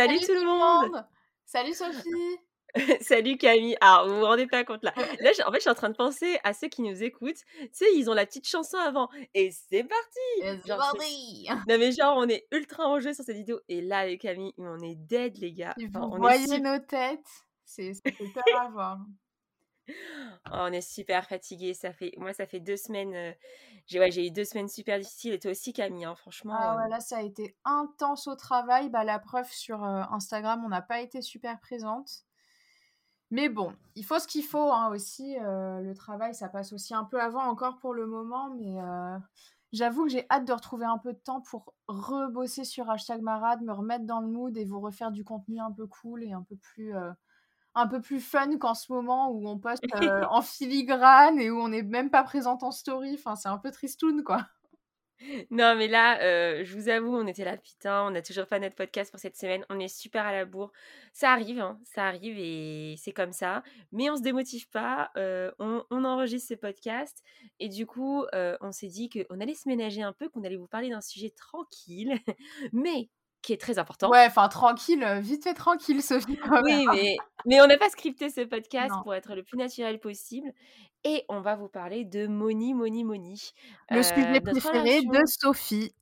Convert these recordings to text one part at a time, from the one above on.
Salut, tout le monde Salut Sophie Salut Camille. Alors, vous vous rendez pas compte là. Là, en fait, je suis en train de penser à ceux qui nous écoutent. Tu sais, ils ont la petite chanson avant. Et c'est parti C'est parti Non mais genre, on est ultra enjeu sur cette vidéo. Et là, avec Camille, on est dead, les gars. Enfin, vous voyez nos têtes? C'est super à voir. Oh, on est super fatigué. Ça fait, moi, ça fait deux semaines. euh, J'ai ouais, eu deux semaines super difficiles. Et toi aussi, Camille. hein, franchement. Ah euh, là, ça a été intense au travail. Bah, la preuve sur euh, Instagram, on n'a pas été super présente. Mais bon, il faut ce qu'il faut hein, aussi. le travail, ça passe aussi un peu avant encore pour le moment. Mais j'avoue que j'ai hâte de retrouver un peu de temps pour rebosser sur Hashtag Marade, me remettre dans le mood et vous refaire du contenu un peu cool et un peu plus, un peu plus fun qu'en ce moment où on poste euh, en filigrane et où on n'est même pas présente en story. Enfin, c'est un peu tristoun, quoi. Non, mais là, euh, je vous avoue, on était là, putain, on a toujours pas notre podcast pour cette semaine. On est super à la bourre. Ça arrive, hein, ça arrive et c'est comme ça. Mais on se démotive pas. euh, on, on enregistre ce podcast. Et du coup, euh, on s'est dit qu'on allait se ménager un peu, qu'on allait vous parler d'un sujet tranquille, mais qui est très important. Ouais, enfin, tranquille, euh, vite fait tranquille, Sophie. Oui, mais, mais on n'a pas scripté ce podcast Non. pour être le plus naturel possible. Et on va vous parler de Moni, Moni, Moni. Le Euh, sujet préféré de Sophie.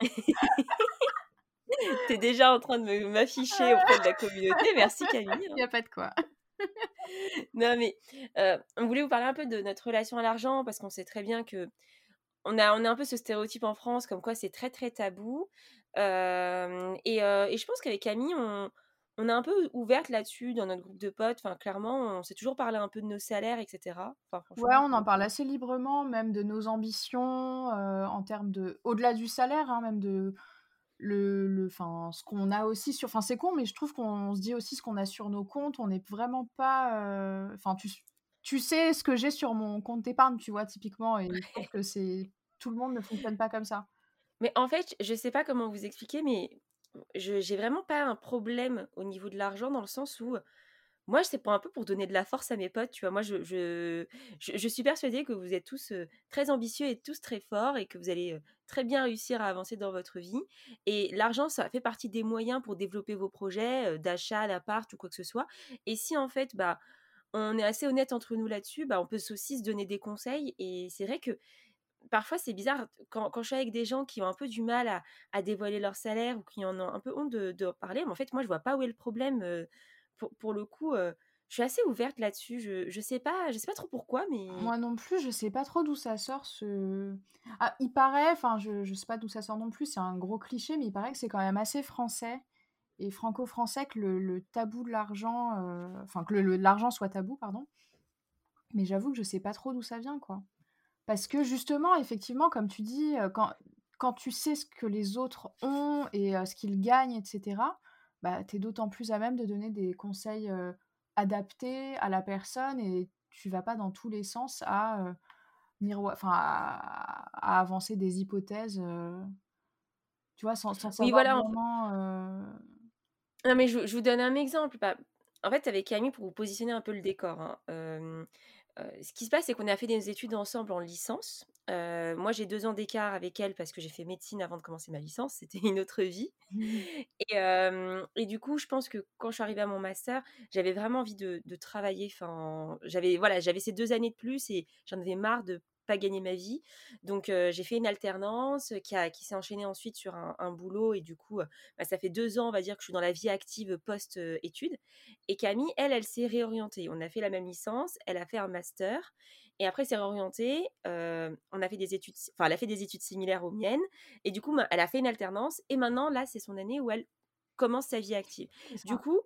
T'es déjà en train de m'afficher auprès de la communauté. Merci Camille. Il n'y a pas de quoi. Non mais euh, on voulait vous parler un peu de notre relation à l'argent parce qu'on sait très bien que on a, on a un peu ce stéréotype en France comme quoi c'est très très tabou. Et, et je pense qu'avec Camille, on, on est un peu ouverte là-dessus dans notre groupe de potes. Enfin, clairement, on s'est toujours parlé un peu de nos salaires, etc. Enfin, Ouais, on en parle assez librement, même de nos ambitions, euh, en termes de. Au-delà du salaire, hein, même de. Le, le, ce qu'on a aussi sur. Enfin, c'est con, mais je trouve qu'on se dit aussi ce qu'on a sur nos comptes. On n'est vraiment pas. euh, Enfin, tu, tu sais ce que j'ai sur mon compte d'épargne, tu vois, typiquement. Et je que c'est. Tout le monde ne fonctionne pas comme ça. Mais en fait, je sais pas comment vous expliquer, mais je j'ai vraiment pas un problème au niveau de l'argent dans le sens où moi, c'est pour un peu pour donner de la force à mes potes, tu vois. Moi, je, suis persuadée que vous êtes tous très ambitieux et tous très forts et que vous allez très bien réussir à avancer dans votre vie. Et l'argent, ça fait partie des moyens pour développer vos projets d'achat, d'appart ou quoi que ce soit. Et si en fait, bah, on est assez honnête entre nous là-dessus, bah, on peut aussi se donner des conseils. Et c'est vrai que parfois c'est bizarre quand, je suis avec des gens qui ont un peu du mal à, dévoiler leur salaire ou qui en ont un peu honte de, parler, mais en fait moi je vois pas où est le problème. pour, le coup, je suis assez ouverte là-dessus. Je, je sais pas, je sais pas trop pourquoi, mais Moi non plus, je sais pas trop d'où ça sort ce. Ah, il paraît, enfin, je, je sais pas d'où ça sort non plus, c'est un gros cliché, mais il paraît que c'est quand même assez français et franco-français que le, tabou de l'argent, enfin, que l'argent soit tabou, pardon. Mais j'avoue que je sais pas trop d'où ça vient, quoi. Parce que justement, effectivement, comme tu dis, quand, quand tu sais ce que les autres ont et ce qu'ils gagnent, etc., bah, tu es d'autant plus à même de donner des conseils euh, adaptés à la personne et tu vas pas dans tous les sens à, euh, miroi- enfin, à, à avancer des hypothèses, euh, tu vois, sans, sans savoir voilà, en fait- vraiment... euh, Non, mais je, je vous donne un exemple. Bah, en fait, avec Camille, pour vous positionner un peu le décor, hein, ce qui se passe, c'est qu'on a fait des études ensemble en licence. Moi, j'ai deux ans d'écart avec elle parce que j'ai fait médecine avant de commencer ma licence. C'était une autre vie. Et, euh, et du coup, je pense que quand je suis arrivée à mon master, j'avais vraiment envie de, de travailler. Enfin, j'avais voilà, j'avais ces deux années de plus et j'en avais marre de pas gagner ma vie. Donc, euh, j'ai fait une alternance qui, a, qui s'est enchaînée ensuite sur un, un boulot. Et du coup, bah, ça fait deux ans, on va dire, que je suis dans la vie active post-études. Et Camille, elle, elle s'est réorientée. On a fait la même licence, elle a fait un master. Et après, s'est réorientée. euh, on a fait des études, enfin, elle a fait des études similaires aux miennes. Et du coup, elle a fait une alternance. Et maintenant, là, c'est son année où elle commence sa vie active. Du coup,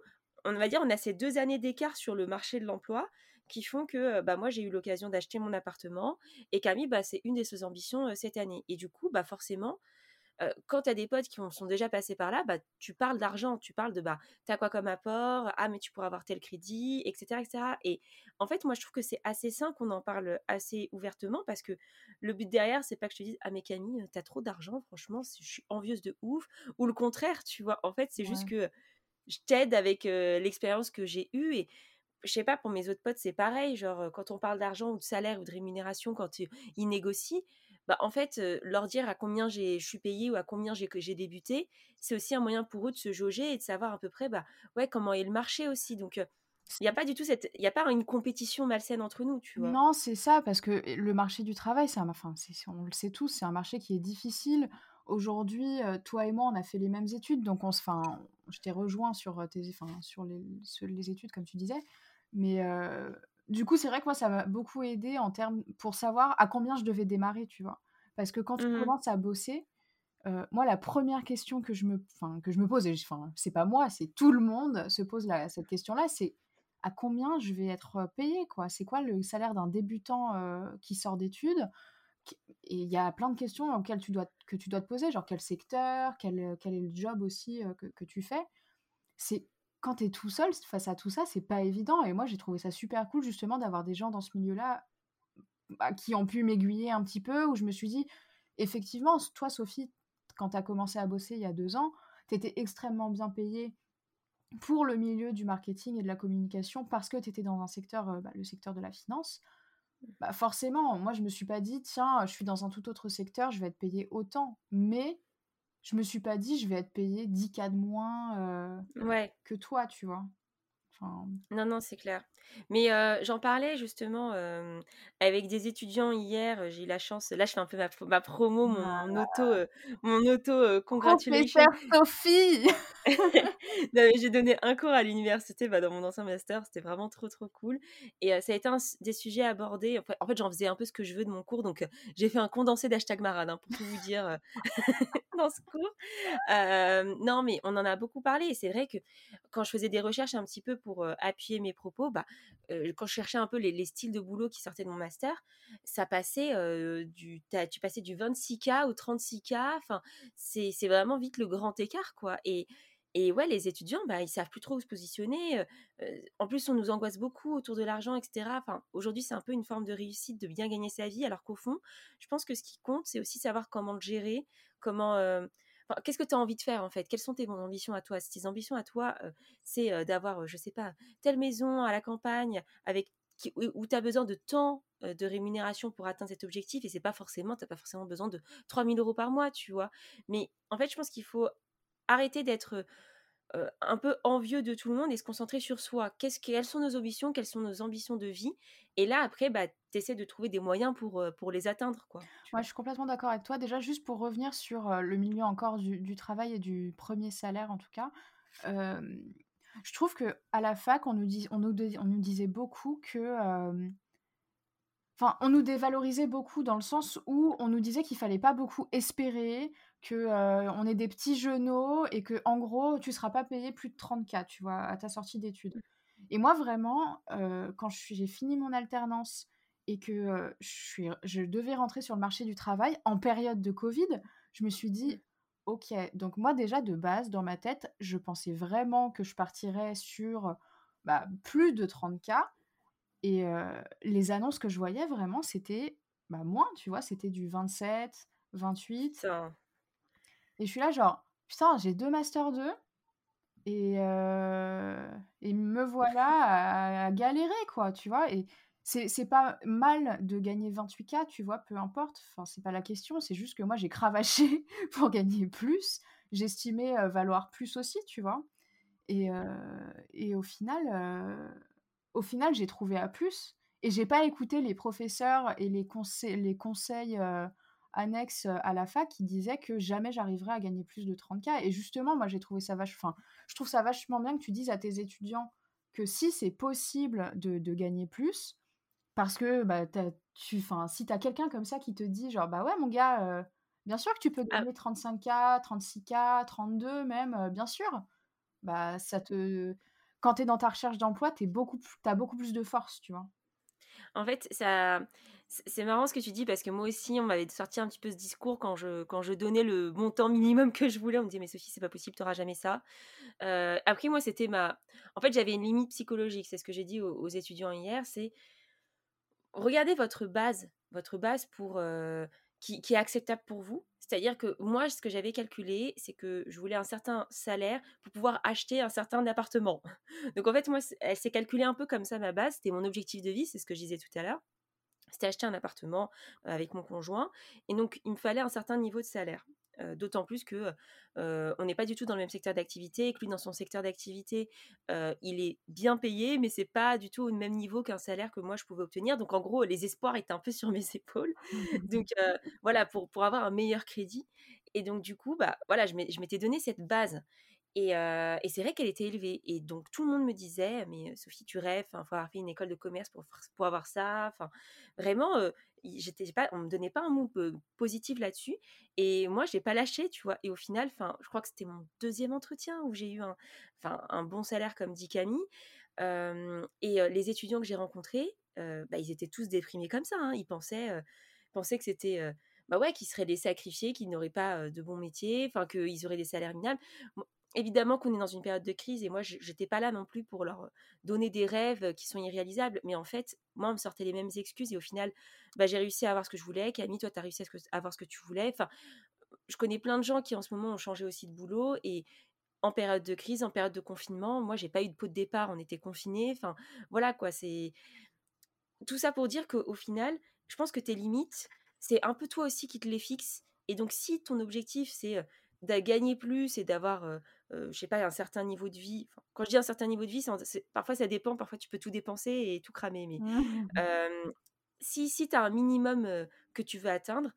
on va dire, on a ces deux années d'écart sur le marché de l'emploi qui font que bah, moi, j'ai eu l'occasion d'acheter mon appartement. Et Camille, bah, c'est une de ses ambitions euh, cette année. Et du coup, bah, forcément, quand tu as des potes qui sont déjà passés par là, bah, tu parles d'argent, tu parles de bah, tu as quoi comme apport, ah, mais tu pourras avoir tel crédit, etc. etc. Et en fait, moi, je trouve que c'est assez sain qu'on en parle assez ouvertement parce que le but derrière, c'est pas que je te dise, ah, mais Camille, t'as trop d'argent, franchement, je suis envieuse de ouf. Ou le contraire, tu vois? En fait, c'est juste que je t'aide avec l'expérience que j'ai eue et je sais pas, pour mes autres potes, c'est pareil. Genre, quand on parle d'argent ou de salaire ou de rémunération, quand ils négocient, bah, en fait, leur dire à combien je suis payée ou à combien j'ai débuté, c'est aussi un moyen pour eux de se jauger et de savoir à peu près bah, ouais, comment est le marché aussi. Donc, il n'y a pas du tout cette, il y a pas une compétition malsaine entre nous, tu vois? Non, c'est ça, parce que le marché du travail, c'est enfin, on le sait tous, c'est un marché qui est difficile. Aujourd'hui, toi et moi, on a fait les mêmes études, donc on se, enfin, je t'ai rejoint sur tes, enfin, sur les, les études, comme tu disais. Mais du coup, c'est vrai que moi, ça m'a beaucoup aidé en termes pour savoir à combien je devais démarrer, tu vois? Parce que quand tu mmh commences à bosser, moi, la première question que je me, que je me pose, enfin, c'est pas moi, c'est tout le monde se pose cette question-là, c'est à combien je vais être payé, quoi? C'est quoi le salaire d'un débutant qui sort d'études? Et il y a plein de questions auxquelles tu dois, que tu dois te poser, genre quel secteur, quel, quel est le job aussi que, que tu fais? C'est quand tu es tout seul face à tout ça, c'est pas évident. Et moi, j'ai trouvé ça super cool justement d'avoir des gens dans ce milieu-là bah, qui ont pu m'aiguiller un petit peu, où je me suis dit, effectivement, toi, Sophie, quand tu as commencé à bosser il y a deux ans, tu étais extrêmement bien payée pour le milieu du marketing et de la communication parce que tu étais dans un secteur, euh, bah, le secteur de la finance. Bah forcément, moi, je me suis pas dit, tiens, je suis dans un tout autre secteur, je vais être payée autant. Mais je me suis pas dit je vais être payé 10 cas de moins ouais. que toi, tu vois. Non, non, c'est clair. Mais j'en parlais justement avec des étudiants hier. J'ai eu la chance. Là, je fais un peu ma, promo, mon, ah auto, mon auto congratulation. Sophie. j'ai donné un cours à l'université bah, dans mon ancien master. C'était vraiment trop, trop cool. Et ça a été un des sujets abordés. En fait, en fait j'en faisais un peu ce que je veux de mon cours. Donc, j'ai fait un condensé d'hashtag marade hein, pour tout vous dire ce cours. non, mais on en a beaucoup parlé. Et c'est vrai que quand je faisais des recherches un petit peu pour appuyer mes propos, bah, quand je cherchais un peu les, styles de boulot qui sortaient de mon master, ça passait du, tu passais du 26K au 36K. Enfin, c'est vraiment vite le grand écart, quoi. Et, et ouais, les étudiants, bah, ils savent plus trop où se positionner. en plus, on nous angoisse beaucoup autour de l'argent, etc. Enfin, aujourd'hui, c'est un peu une forme de réussite de bien gagner sa vie, alors qu'au fond, je pense que ce qui compte, c'est aussi savoir comment le gérer, comment qu'est-ce que tu as envie de faire en fait? Quelles sont tes ambitions à toi? Si tes ambitions à toi, c'est d'avoir, je sais pas, telle maison à la campagne avec où tu as besoin de temps de rémunération pour atteindre cet objectif et c'est pas forcément, tu n'as pas forcément besoin de 3000 euros par mois, tu vois? Mais en fait, je pense qu'il faut arrêter d'être un peu envieux de tout le monde et se concentrer sur soi? Qu'est-ce quelles sont nos ambitions? Quelles sont nos ambitions de vie? Et là, après, bah, tu essaies de trouver des moyens pour, pour les atteindre. Quoi, je suis complètement d'accord avec toi. Déjà, juste pour revenir sur le milieu encore du, travail et du premier salaire, en tout cas, je trouve que à la fac, on nous, dit, on nous, on nous disait beaucoup que... Enfin, on nous dévalorisait beaucoup dans le sens où on nous disait qu'il fallait pas beaucoup espérer, que on est des petits genoux et que en gros tu seras pas payé plus de 30K, tu vois, à ta sortie d'études. Et moi vraiment, quand j'ai fini mon alternance et que je, suis, je devais rentrer sur le marché du travail en période de Covid, je me suis dit, ok, donc moi déjà de base, dans ma tête, je pensais vraiment que je partirais sur bah, plus de 30K. Et les annonces que je voyais vraiment, c'était bah, moins, tu vois, c'était du 27, 28. Et je suis là, genre, putain, j'ai deux Master 2 et, euh, et me voilà à, galérer, quoi, tu vois. Et c'est pas mal de gagner 28K, tu vois, peu importe. Enfin, c'est pas la question, c'est juste que moi, j'ai cravaché pour gagner plus. J'estimais euh, valoir plus aussi, tu vois. Et, et au final, au final j'ai trouvé à plus. Et j'ai pas écouté les professeurs et les, conseils les conseils annexe à la fac qui disait que jamais j'arriverais à gagner plus de 30K. Et justement, moi, j'ai trouvé ça vachement... Je trouve ça vachement bien que tu dises à tes étudiants que si c'est possible de, gagner plus, parce que bah, tu, enfin, si tu as quelqu'un comme ça qui te dit, genre, bah ouais, mon gars, bien sûr que tu peux ah. gagner 35K, 36K, 32 même, bien sûr. Bah, ça te... Quand tu es dans ta recherche d'emploi, tu beaucoup, as beaucoup plus de force, tu vois. En fait, ça C'est marrant ce que tu dis parce que moi aussi, on m'avait sorti un petit peu ce discours quand je, quand je donnais le montant minimum que je voulais. On me disait, mais Sophie, c'est pas possible, tu n'auras jamais ça. Euh, après, moi, c'était ma. En fait, j'avais une limite psychologique. C'est ce que j'ai dit aux, étudiants hier c'est regardez votre base, votre base pour, euh, qui, est acceptable pour vous? C'est-à-dire que moi, ce que j'avais calculé, c'est que je voulais un certain salaire pour pouvoir acheter un certain appartement. Donc en fait, moi, elle s'est calculée un peu comme ça, ma base. C'était mon objectif de vie, c'est ce que je disais tout à l'heure c'était acheter un appartement avec mon conjoint. Et donc, il me fallait un certain niveau de salaire. D'autant plus que on n'est pas du tout dans le même secteur d'activité, et que lui, dans son secteur d'activité, il est bien payé, mais c'est pas du tout au même niveau qu'un salaire que moi je pouvais obtenir. Donc, en gros, les espoirs étaient un peu sur mes épaules. donc, voilà, pour, pour avoir un meilleur crédit. Et donc, du coup, bah, voilà, je m'étais donné cette base. Et, c'est vrai qu'elle était élevée. Et donc, tout le monde me disait, mais Sophie, tu rêves, il faut avoir fait une école de commerce pour, pour avoir ça. Enfin, vraiment, j'étais pas, on me donnait pas un mot positif là-dessus. Et moi, je n'ai pas lâché, tu vois. Et au final, enfin, je crois que c'était mon deuxième entretien où j'ai eu un, un bon salaire, comme dit Camille. et les étudiants que j'ai rencontrés, bah, ils étaient tous déprimés comme ça. Hein. Ils pensaient, pensaient que c'était bah ouais, qu'ils seraient les sacrifiés, qu'ils n'auraient pas de bons métiers, enfin qu'ils auraient des salaires minables évidemment qu'on est dans une période de crise et moi je n'étais pas là non plus pour leur donner des rêves qui sont irréalisables mais en fait moi on me sortait les mêmes excuses et au final bah, j'ai réussi à avoir ce que je voulais. Camille toi tu as réussi à avoir ce que tu voulais. Enfin je connais plein de gens qui en ce moment ont changé aussi de boulot et en période de crise en période de confinement moi j'ai pas eu de pot de départ. On était confinés. Enfin voilà quoi c'est tout ça pour dire qu'au final je pense que tes limites c'est un peu toi aussi qui te les fixes et donc si ton objectif c'est de gagner plus et d'avoir je sais pas, un certain niveau de vie. quand je dis un certain niveau de vie, parfois ça dépend, parfois tu peux tout dépenser et tout cramer. Mais mmh. si, si tu as un minimum que tu veux atteindre,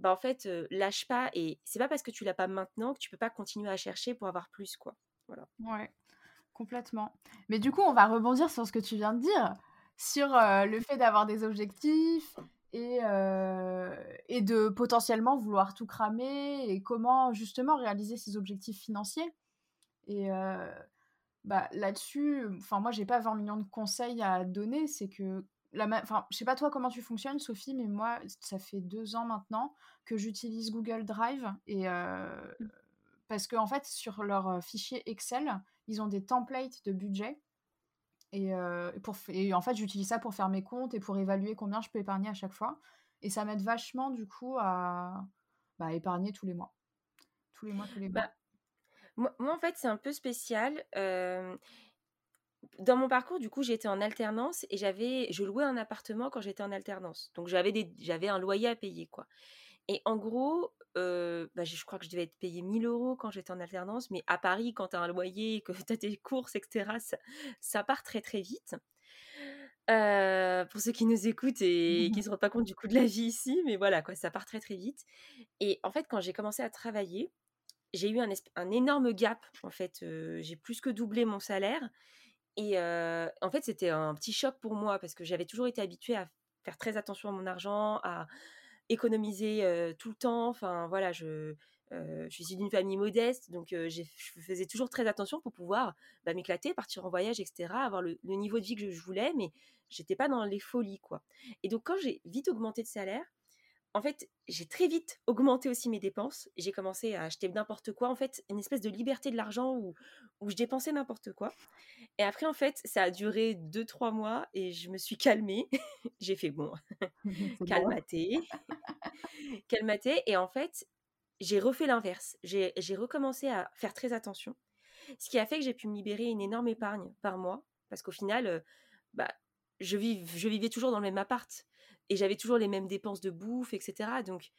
bah en fait, lâche pas. Et c'est pas parce que tu l'as pas maintenant que tu peux pas continuer à chercher pour avoir plus. quoi. Voilà. Ouais, complètement. Mais du coup, on va rebondir sur ce que tu viens de dire, sur le fait d'avoir des objectifs et, et de potentiellement vouloir tout cramer et comment justement réaliser ses objectifs financiers. Et bah, là-dessus, enfin moi j'ai pas 20 millions de conseils à donner, c'est que la enfin je sais pas toi comment tu fonctionnes Sophie, mais moi ça fait deux ans maintenant que j'utilise Google Drive et mmh. parce que en fait sur leur fichier Excel ils ont des templates de budget et, pour, et en fait j'utilise ça pour faire mes comptes et pour évaluer combien je peux épargner à chaque fois et ça m'aide vachement du coup à bah, épargner tous les mois tous les mois tous les mois bah, moi, en fait, c'est un peu spécial. dans mon parcours, du coup, j'étais en alternance et j'avais, je louais un appartement quand j'étais en alternance. Donc, j'avais, des, j'avais un loyer à payer, quoi. Et en gros, bah, je crois que je devais être payé 1000 euros quand j'étais en alternance. Mais à Paris, quand tu as un loyer, que tu as tes courses, etc., ça, part très, très vite. pour ceux qui nous écoutent et qui ne se rendent pas compte du coût de la vie ici, mais voilà, quoi, ça part très très vite. Et en fait, quand j'ai commencé à travailler, j'ai eu un, énorme gap. En fait, j'ai plus que doublé mon salaire. Et en fait, c'était un petit choc pour moi parce que j'avais toujours été habituée à faire très attention à mon argent, à économiser tout le temps. Enfin, voilà, je, je suis d'une famille modeste, donc je faisais toujours très attention pour pouvoir bah, m'éclater, partir en voyage, etc., avoir le, niveau de vie que je, voulais, mais j'étais pas dans les folies, quoi. Et donc, quand j'ai vite augmenté de salaire, en fait, j'ai très vite augmenté aussi mes dépenses. J'ai commencé à acheter n'importe quoi. En fait, une espèce de liberté de l'argent où, où je dépensais n'importe quoi. Et après, en fait, ça a duré deux, trois mois et je me suis calmée. j'ai fait bon, calmaté. calmaté. Et en fait, j'ai refait l'inverse. J'ai recommencé à faire très attention. Ce qui a fait que j'ai pu me libérer une énorme épargne par mois. Parce qu'au final, euh, bah, je, je vivais toujours dans le même appart et j'avais toujours les mêmes dépenses de bouffe, etc. Donc,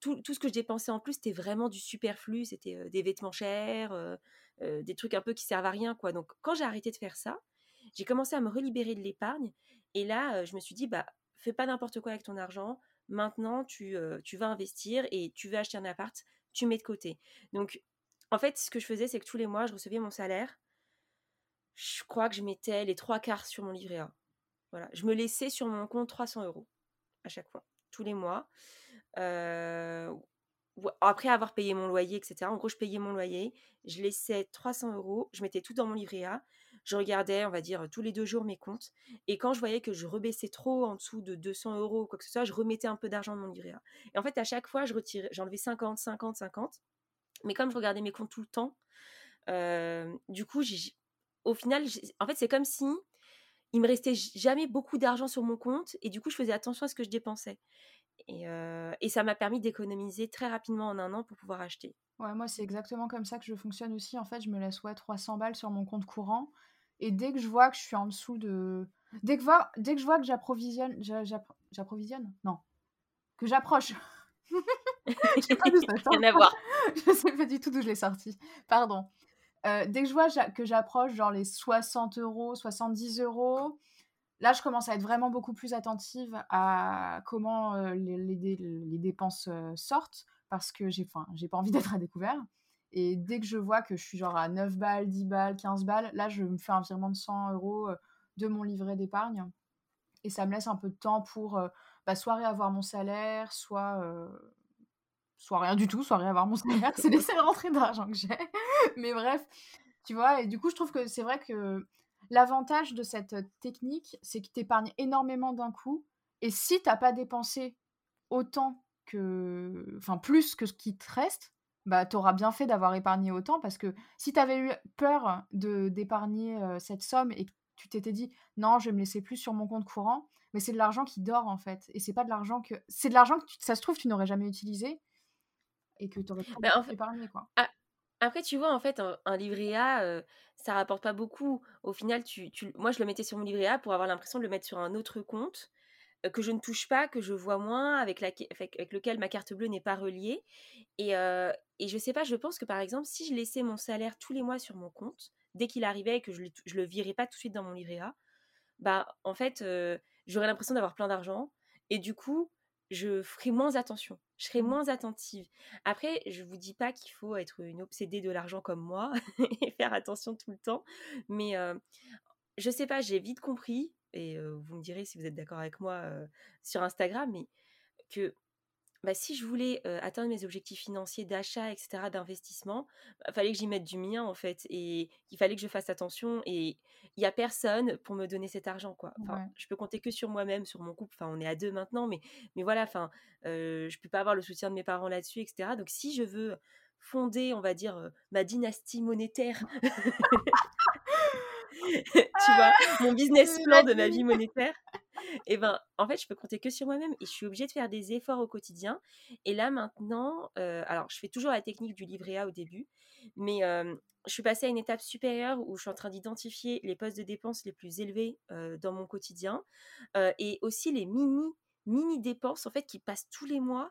tout, ce que je dépensais en plus, c'était vraiment du superflu. C'était des vêtements chers, des trucs un peu qui servent à rien, quoi. Donc, quand j'ai arrêté de faire ça, j'ai commencé à me relibérer de l'épargne. Et là, je me suis dit, bah, fais pas n'importe quoi avec ton argent. Maintenant, tu, tu vas investir et tu vas acheter un appart, tu mets de côté. Donc, en fait, ce que je faisais, c'est que tous les mois, je recevais mon salaire. Je crois que je mettais les trois quarts sur mon livret A. Voilà, je me laissais sur mon compte 300 euros à chaque fois, tous les mois. après avoir payé mon loyer, etc. En gros, je payais mon loyer, je laissais 300 euros, je mettais tout dans mon livret A, je regardais, on va dire, tous les deux jours mes comptes. Et quand je voyais que je rebaissais trop en dessous de 200 euros ou quoi que ce soit, je remettais un peu d'argent dans mon livret A. Et en fait, à chaque fois, je retirais, j'enlevais 50, 50, 50. Mais comme je regardais mes comptes tout le temps, du coup, au final, en fait, c'est comme si il me restait jamais beaucoup d'argent sur mon compte et du coup, je faisais attention à ce que je dépensais. Et, et ça m'a permis d'économiser très rapidement en un an pour pouvoir acheter. Ouais, moi, c'est exactement comme ça que je fonctionne aussi. En fait, je me laisse ouais, 300 balles sur mon compte courant. Et dès que je vois que je suis en dessous de. Dès que, dès que je vois que j'approvisionne. J'approvisionne? Non. Que j'approche. je sais pas Rien à voir. je sais pas du tout d'où je l'ai sorti. Pardon. Euh, dès que je vois que j'approche genre les 60 euros, 70 euros, là je commence à être vraiment beaucoup plus attentive à comment euh, les, dépenses euh, sortent parce que j'ai j'ai pas envie d'être à découvert. Et dès que je vois que je suis genre à 9 balles, 10 balles, 15 balles, là je me fais un virement de 100 euros de mon livret d'épargne. Et ça me laisse un peu de temps pour bah, soit réavoir mon salaire, soit soit rien du tout, soit rien avoir mon salaire, c'est les seules rentrées d'argent que j'ai. Mais bref, tu vois, et du coup, je trouve que c'est vrai que l'avantage de cette technique, c'est que tu épargnes énormément d'un coup. Et si tu n'as pas dépensé autant que. Enfin, plus que ce qui te reste, bah, tu auras bien fait d'avoir épargné autant parce que si tu avais eu peur de d'épargner cette somme et que tu t'étais dit non, je vais me laisser plus sur mon compte courant, mais c'est de l'argent qui dort en fait. Et c'est pas de l'argent que. C'est de l'argent que ça se trouve, tu n'aurais jamais utilisé et que tu aurais pas bah, épargné. Quoi. après, tu vois, en fait, un, livret A, euh, ça rapporte pas beaucoup. Au final, tu, tu, moi, je le mettais sur mon livret A pour avoir l'impression de le mettre sur un autre compte euh, que je ne touche pas, que je vois moins, avec, la, avec, lequel ma carte bleue n'est pas reliée. Et, euh, et je sais pas, je pense que par exemple, si je laissais mon salaire tous les mois sur mon compte, dès qu'il arrivait et que je, je le virais pas tout de suite dans mon livret A, bah en fait, j'aurais l'impression d'avoir plein d'argent. Et du coup, je ferai moins attention, je serai mmh. moins attentive. Après, je vous dis pas qu'il faut être une obsédée de l'argent comme moi et faire attention tout le temps, mais je sais pas, j'ai vite compris, et vous me direz si vous êtes d'accord avec moi sur Instagram, mais que bah, si je voulais atteindre mes objectifs financiers d'achat, etc., d'investissement, il bah, fallait que j'y mette du mien, en fait, et il fallait que je fasse attention, et il n'y a personne pour me donner cet argent, quoi. Enfin, Je peux compter que sur moi-même, sur mon couple, enfin, on est à deux maintenant, mais, mais voilà, enfin, je peux pas avoir le soutien de mes parents là-dessus, etc. Donc, si je veux fonder, on va dire, ma dynastie monétaire, tu vois, mon business plan de ma vie monétaire, et ben en fait je peux compter que sur moi-même et je suis obligée de faire des efforts au quotidien. Et là maintenant euh, alors je fais toujours la technique du livret A au début mais je suis passée à une étape supérieure où je suis en train d'identifier les postes de dépenses les plus élevés dans mon quotidien et aussi les mini mini dépenses en fait qui passent tous les mois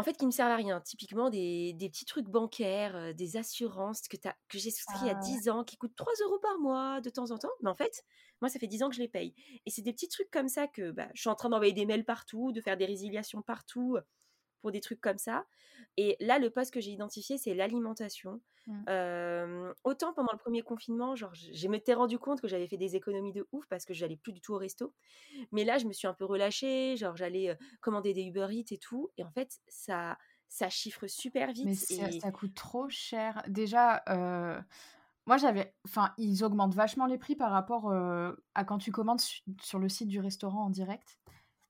en fait, qui me servent à rien. Typiquement, des, petits trucs bancaires, des assurances que, que j'ai souscrit il y a 10 ah. ans, qui coûtent 3 euros par mois de temps en temps. Mais en fait, moi, ça fait 10 ans que je les paye. Et c'est des petits trucs comme ça que bah, je suis en train d'envoyer des mails partout, de faire des résiliations partout pour des trucs comme ça. Et là, le poste que j'ai identifié, c'est l'alimentation. Mmh. autant pendant le premier confinement, genre, je m'étais rendu compte que j'avais fait des économies de ouf parce que j'allais plus du tout au resto. Mais là, je me suis un peu relâchée, genre, j'allais commander des Uber Eats et tout. Et en fait, ça, ça chiffre super vite. Mais ça, coûte trop cher. Déjà, moi, j'avais. Enfin, ils augmentent vachement les prix par rapport à quand tu commandes sur le site du restaurant en direct.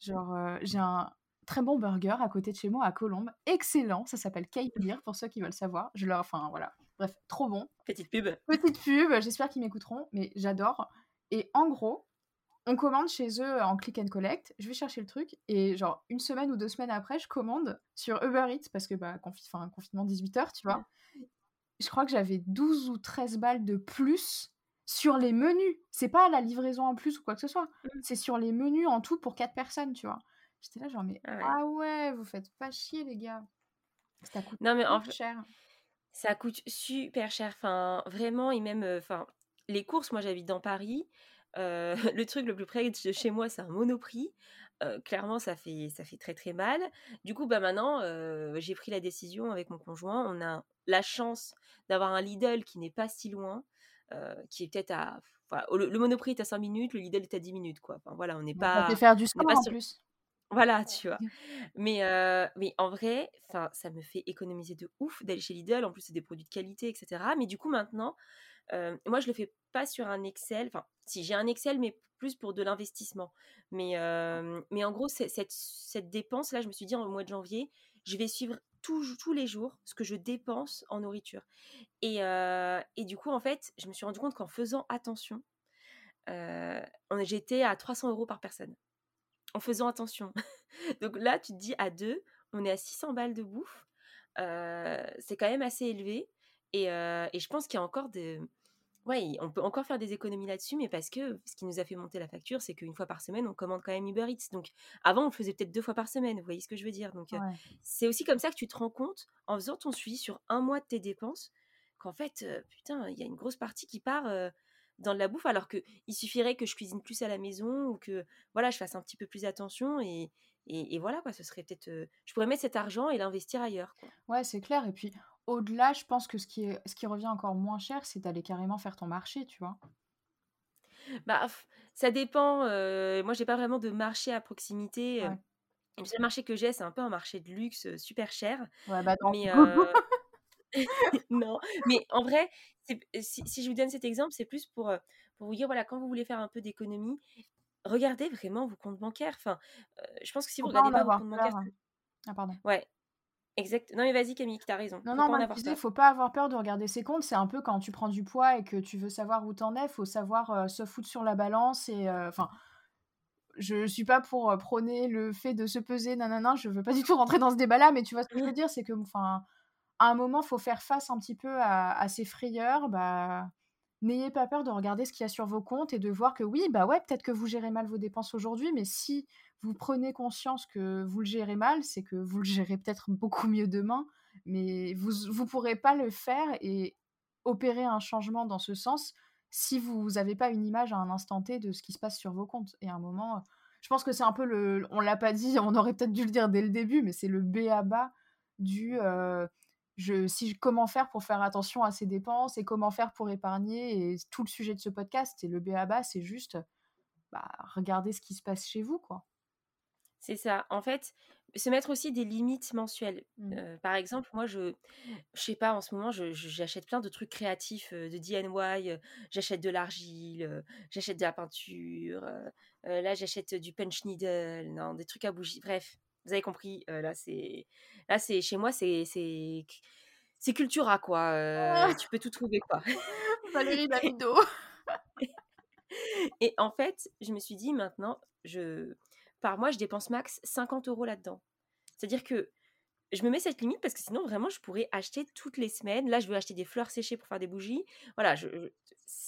Genre, j'ai un, très bon burger à côté de chez moi à Colombes. Excellent, ça s'appelle Beer pour ceux qui veulent savoir. Je leur, enfin voilà, bref, trop bon. Petite pub. Petite pub, j'espère qu'ils m'écouteront, mais j'adore. Et en gros, on commande chez eux en click and collect. Je vais chercher le truc et genre une semaine ou deux semaines après, je commande sur Uber Eats parce que bah confinement 18 heures, tu vois. Je crois que j'avais 12 ou 13 balles de plus sur les menus. C'est pas la livraison en plus ou quoi que ce soit. Mmh. C'est sur les menus en tout pour 4 personnes, tu vois. J'étais là, genre, mais ah ouais. ah ouais. vous faites pas chier, les gars. Ça coûte non, mais en cher. Ça coûte super cher. Enfin, vraiment, et même, enfin, les courses, moi j'habite dans Paris. Euh, le truc le plus près de chez moi, c'est un monoprix. Euh, clairement, ça fait, ça fait très très mal. Du coup, bah maintenant, euh, j'ai pris la décision avec mon conjoint. On a la chance d'avoir un Lidl qui n'est pas si loin, qui est peut-être à. Voilà, le, Monoprix est à 5 minutes, le Lidl est à 10 minutes, quoi. Enfin, voilà, on n'est pas. Fait faire du sport en plus. Voilà, tu vois? Mais, heu, mais en vrai, ça me fait économiser de ouf d'aller chez Lidl. En plus, c'est des produits de qualité et cetera. Mais du coup, maintenant, moi, je le fais pas sur un Excel. Enfin, si, j'ai un Excel, mais plus pour de l'investissement. Mais, en gros, cette cette dépense-là, je me suis dit, en mois de janvier, je vais suivre tous tous les jours ce que je dépense en nourriture. Et, et du coup, en fait, je me suis rendu compte qu'en faisant attention, j'étais à 300 € par personne en faisant attention. Donc là, tu te dis à deux, on est à 600 balles de bouffe. Euh, c'est quand même assez élevé. Et, euh, et je pense qu'il y a encore des. Ouais, on peut encore faire des économies là-dessus, mais parce que ce qui nous a fait monter la facture, c'est qu'une fois par semaine, on commande quand même Uber Eats. Donc avant, on le faisait peut-être deux fois par semaine. Vous voyez ce que je veux dire? Donc euh, c'est aussi comme ça que tu te rends compte, en faisant ton suivi sur un mois de tes dépenses, qu'en fait, putain, il y a une grosse partie qui part dans de la bouffe, alors qu'il suffirait que je cuisine plus à la maison ou que voilà, je fasse un petit peu plus attention et, et, voilà, quoi, ce serait peut-être. Euh, je pourrais mettre cet argent et l'investir ailleurs. Quoi. Ouais, c'est clair. Et puis, au-delà, je pense que ce qui, est, ce qui revient encore moins cher, c'est d'aller carrément faire ton marché, tu vois. Bah, ça dépend. Euh, moi, j'ai pas vraiment de marché à proximité. Euh. Le seul marché que j'ai, c'est un peu un marché de luxe super cher. Ouais, bah non. Mais, non, mais en vrai, si, si, je vous donne cet exemple, c'est plus pour, pour vous dire, voilà, quand vous voulez faire un peu d'économie, regardez vraiment vos comptes bancaires. Enfin, je pense que si vous regardez pas vos comptes bancaires... Ah, pardon. Ouais, Exact. Non, mais vas-y, Camille, tu as raison. Non, non, il faut pas avoir peur de regarder ses comptes. C'est un peu quand tu prends du poids et que tu veux savoir où t'en es, faut savoir se foutre sur la balance. Et enfin, je suis pas pour prôner le fait de se peser, nanana. Je veux pas du tout rentrer dans ce débat-là, mais tu vois ce que je veux dire, c'est que, enfin, à un moment, faut faire face un petit peu à, ces frayeurs. Bah, n'ayez pas peur de regarder ce qu'il y a sur vos comptes et de voir que oui, bah ouais, peut-être que vous gérez mal vos dépenses aujourd'hui, mais si vous prenez conscience que vous le gérez mal, c'est que vous le gérez peut-être beaucoup mieux demain, mais vous ne pourrez pas le faire et opérer un changement dans ce sens si vous n'avez pas une image à un instant T de ce qui se passe sur vos comptes. Et à un moment, je pense que c'est un peu le... On l'a pas dit, on aurait peut-être dû le dire dès le début, mais c'est le B à bas du... Euh, je, si, comment faire pour faire attention à ses dépenses et comment faire pour épargner. Et tout le sujet de ce podcast, et le BABA, c'est juste bah, regarder ce qui se passe chez vous. quoi. C'est ça. En fait, se mettre aussi des limites mensuelles. Mmh. Euh, par exemple, moi, je, je sais pas, en ce moment, j'achète plein de trucs créatifs euh, de DIY. Euh, j'achète de l'argile, j'achète de la peinture. là, j'achète du punch needle, non, des trucs à bougie. Bref, vous avez compris. là, c'est Là, c'est chez moi, c'est c'est c'est Cultura quoi. Ah! tu peux tout trouver quoi. Valérie. Et en fait, je me suis dit maintenant, je par mois, je dépense max 50 euros là-dedans. C'est-à-dire que je me mets cette limite parce que sinon, vraiment, je pourrais acheter toutes les semaines. Là, je veux acheter des fleurs séchées pour faire des bougies. Voilà, je,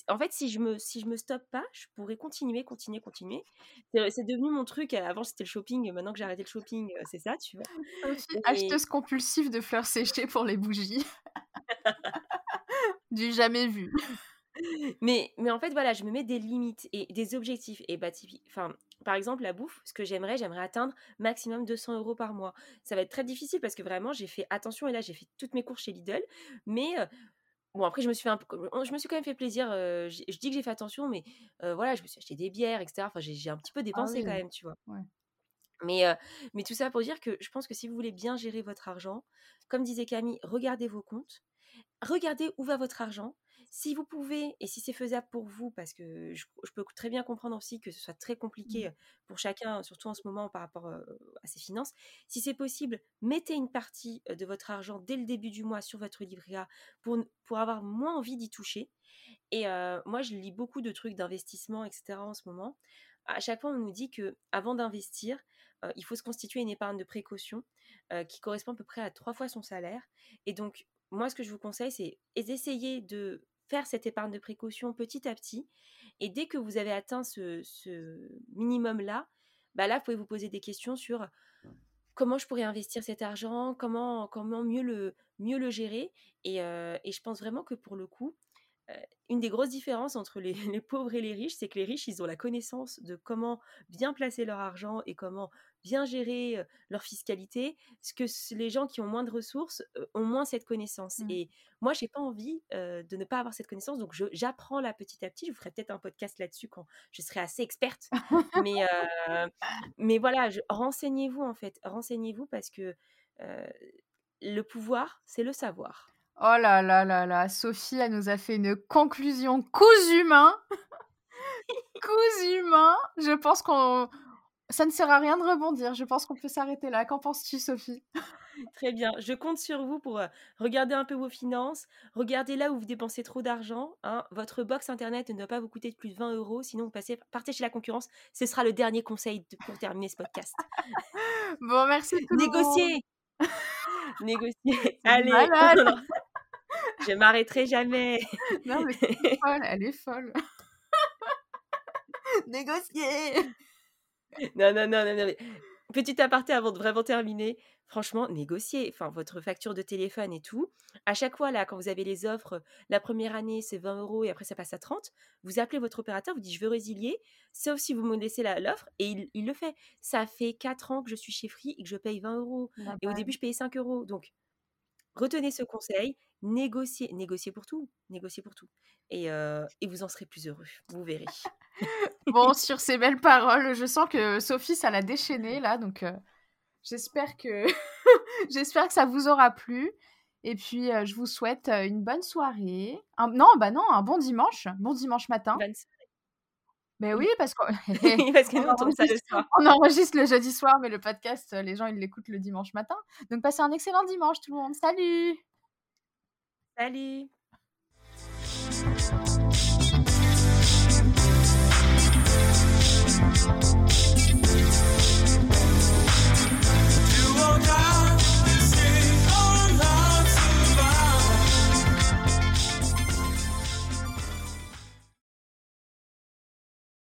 en fait, si je me, si je me stoppe pas, je pourrais continuer, continuer, continuer. C'est devenu mon truc. Avant, c'était le shopping. Maintenant que j'ai arrêté le shopping, c'est ça, tu vois. Acheteuse compulsive de fleurs séchées pour les bougies. du jamais vu. Mais, mais en fait, voilà, je me mets des limites et des objectifs. Et bah, enfin, par exemple, la bouffe, ce que j'aimerais, j'aimerais atteindre maximum 200 euros par mois. Ça va être très difficile parce que vraiment, j'ai fait attention et là, j'ai fait toutes mes courses chez Lidl. Mais bon, après, je me suis fait un peu, je me suis quand même fait plaisir. je dis que j'ai fait attention, mais voilà, je me suis acheté des bières, etc. Enfin, j'ai un petit peu ah dépensé quand même, tu vois. Mais, mais tout ça pour dire que je pense que si vous voulez bien gérer votre argent, comme disait Camille, regardez vos comptes, regardez où va votre argent, si vous pouvez, et si c'est faisable pour vous, parce que je, peux très bien comprendre aussi que ce soit très compliqué mmh. pour chacun, surtout en ce moment par rapport à ses finances, si c'est possible, mettez une partie de votre argent dès le début du mois sur votre livret A pour, pour avoir moins envie d'y toucher. Et moi, je lis beaucoup de trucs d'investissement, etc. en ce moment. À chaque fois, on nous dit que avant d'investir, il faut se constituer une épargne de précaution qui correspond à peu près à trois fois son salaire. Et donc, moi, ce que je vous conseille, c'est d'essayer de faire cette épargne de précaution petit à petit. Et dès que vous avez atteint ce, minimum-là, bah là, vous pouvez vous poser des questions sur comment je pourrais investir cet argent, comment, comment mieux, le, mieux le gérer. Et, euh, et je pense vraiment que pour le coup, une des grosses différences entre les, les pauvres et les riches, c'est que les riches, ils ont la connaissance de comment bien placer leur argent et comment bien gérer leur fiscalité, ce que les gens qui ont moins de ressources ont moins cette connaissance. Mmh. Et moi, j'ai pas envie de ne pas avoir cette connaissance, donc j'apprends là petit à petit. Je vous ferai peut-être un podcast là-dessus quand je serai assez experte. mais, mais voilà, renseignez-vous en fait, renseignez-vous parce que le pouvoir, c'est le savoir. Oh là là là là, Sophie, elle nous a fait une conclusion cousu humain. cousu humain. Je pense qu'on ça ne sert à rien de rebondir. Je pense qu'on peut s'arrêter là. Qu'en penses-tu, Sophie? Très bien. Je compte sur vous pour regarder un peu vos finances. Regardez là où vous dépensez trop d'argent. Hein. Votre box internet ne doit pas vous coûter plus de 20 euros. Sinon, vous passez, partez chez la concurrence. Ce sera le dernier conseil pour terminer ce podcast. bon, merci. Négocier. Négocier. Allez. Je m'arrêterai jamais. non, mais est folle. Elle est folle. Négocier. non, non, non, non, non. Petit aparté avant de vraiment terminer. Franchement, négociez. Enfin, votre facture de téléphone et tout. À chaque fois, là, quand vous avez les offres, la première année, c'est 20 euros et après, ça passe à 30. Vous appelez votre opérateur, vous dites, je veux résilier, sauf si vous me laissez l'offre et il, le fait. Ça fait 4 ans que je suis chez Free et que je paye 20 euros. Et au début, je payais 5 euros. Donc, retenez ce conseil. Négociez. Négociez pour tout. Négociez pour tout. Et, et vous en serez plus heureux. Vous verrez. bon, sur ces belles paroles, je sens que Sophie, ça l'a déchaîné là, donc euh, j'espère que j'espère que ça vous aura plu. Et puis, euh, je vous souhaite une bonne soirée. Non, bah non, un bon dimanche, bon dimanche matin. Bonne soirée. Mais oui, parce qu'on on, enregistre le jeudi soir, mais le podcast, les gens, ils l'écoutent le dimanche matin. Donc, passez un excellent dimanche, tout le monde. Salut Salut.